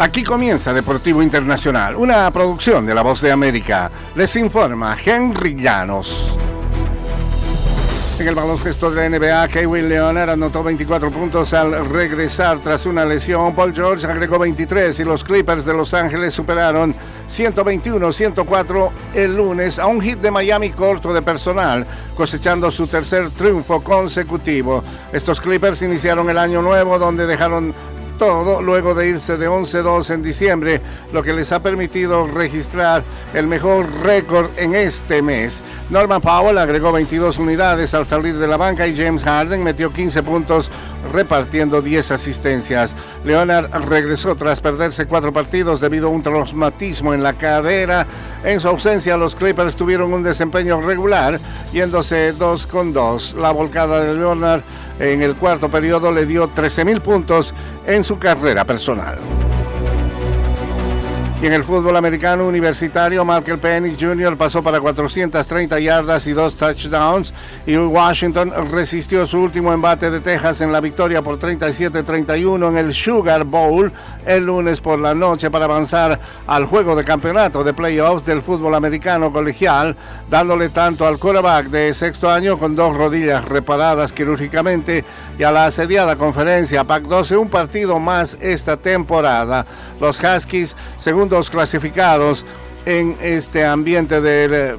Aquí comienza Deportivo Internacional, una producción de La Voz de América. Les informa Henry Llanos. En el baloncesto de la NBA, Kevin Leonard anotó 24 puntos al regresar tras una lesión. Paul George agregó 23 y los Clippers de Los Ángeles superaron 121-104 el lunes a un hit de Miami corto de personal, cosechando su tercer triunfo consecutivo. Estos Clippers iniciaron el año nuevo donde dejaron todo luego de irse de 11-2 en diciembre, lo que les ha permitido registrar el mejor récord en este mes. Norman Powell agregó 22 unidades al salir de la banca y James Harden metió 15 puntos repartiendo 10 asistencias. Leonard regresó tras perderse cuatro partidos debido a un traumatismo en la cadera. En su ausencia, los Clippers tuvieron un desempeño regular, yéndose 2 con 2. La volcada de Leonard en el cuarto periodo le dio 13 mil puntos en su carrera personal. Y en el fútbol americano universitario, Michael Penny Jr. pasó para 430 yardas y dos touchdowns. Y Washington resistió su último embate de Texas en la victoria por 37-31 en el Sugar Bowl el lunes por la noche para avanzar al juego de campeonato de playoffs del fútbol americano colegial, dándole tanto al quarterback de sexto año con dos rodillas reparadas quirúrgicamente y a la asediada conferencia PAC-12 un partido más esta temporada. Los Huskies, según clasificados en este ambiente del eh,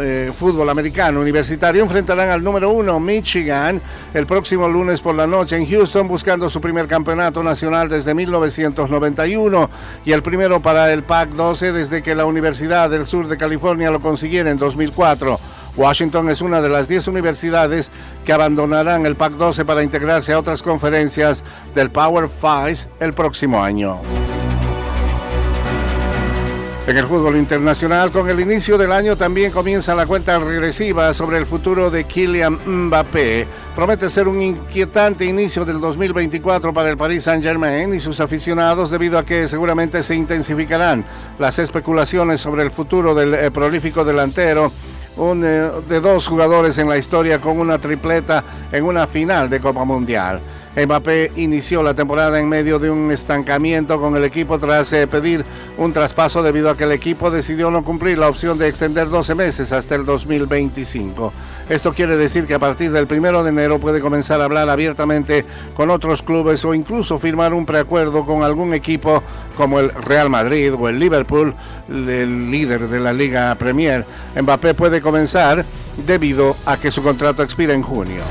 eh, fútbol americano universitario enfrentarán al número uno Michigan el próximo lunes por la noche en Houston buscando su primer campeonato nacional desde 1991 y el primero para el PAC 12 desde que la Universidad del Sur de California lo consiguiera en 2004. Washington es una de las 10 universidades que abandonarán el PAC 12 para integrarse a otras conferencias del Power Five el próximo año. En el fútbol internacional, con el inicio del año también comienza la cuenta regresiva sobre el futuro de Kylian Mbappé. Promete ser un inquietante inicio del 2024 para el Paris Saint-Germain y sus aficionados debido a que seguramente se intensificarán las especulaciones sobre el futuro del eh, prolífico delantero un, eh, de dos jugadores en la historia con una tripleta en una final de Copa Mundial. Mbappé inició la temporada en medio de un estancamiento con el equipo tras eh, pedir un traspaso debido a que el equipo decidió no cumplir la opción de extender 12 meses hasta el 2025. Esto quiere decir que a partir del primero de enero puede comenzar a hablar abiertamente con otros clubes o incluso firmar un preacuerdo con algún equipo como el Real Madrid o el Liverpool, el líder de la Liga Premier. Mbappé puede comenzar debido a que su contrato expira en junio.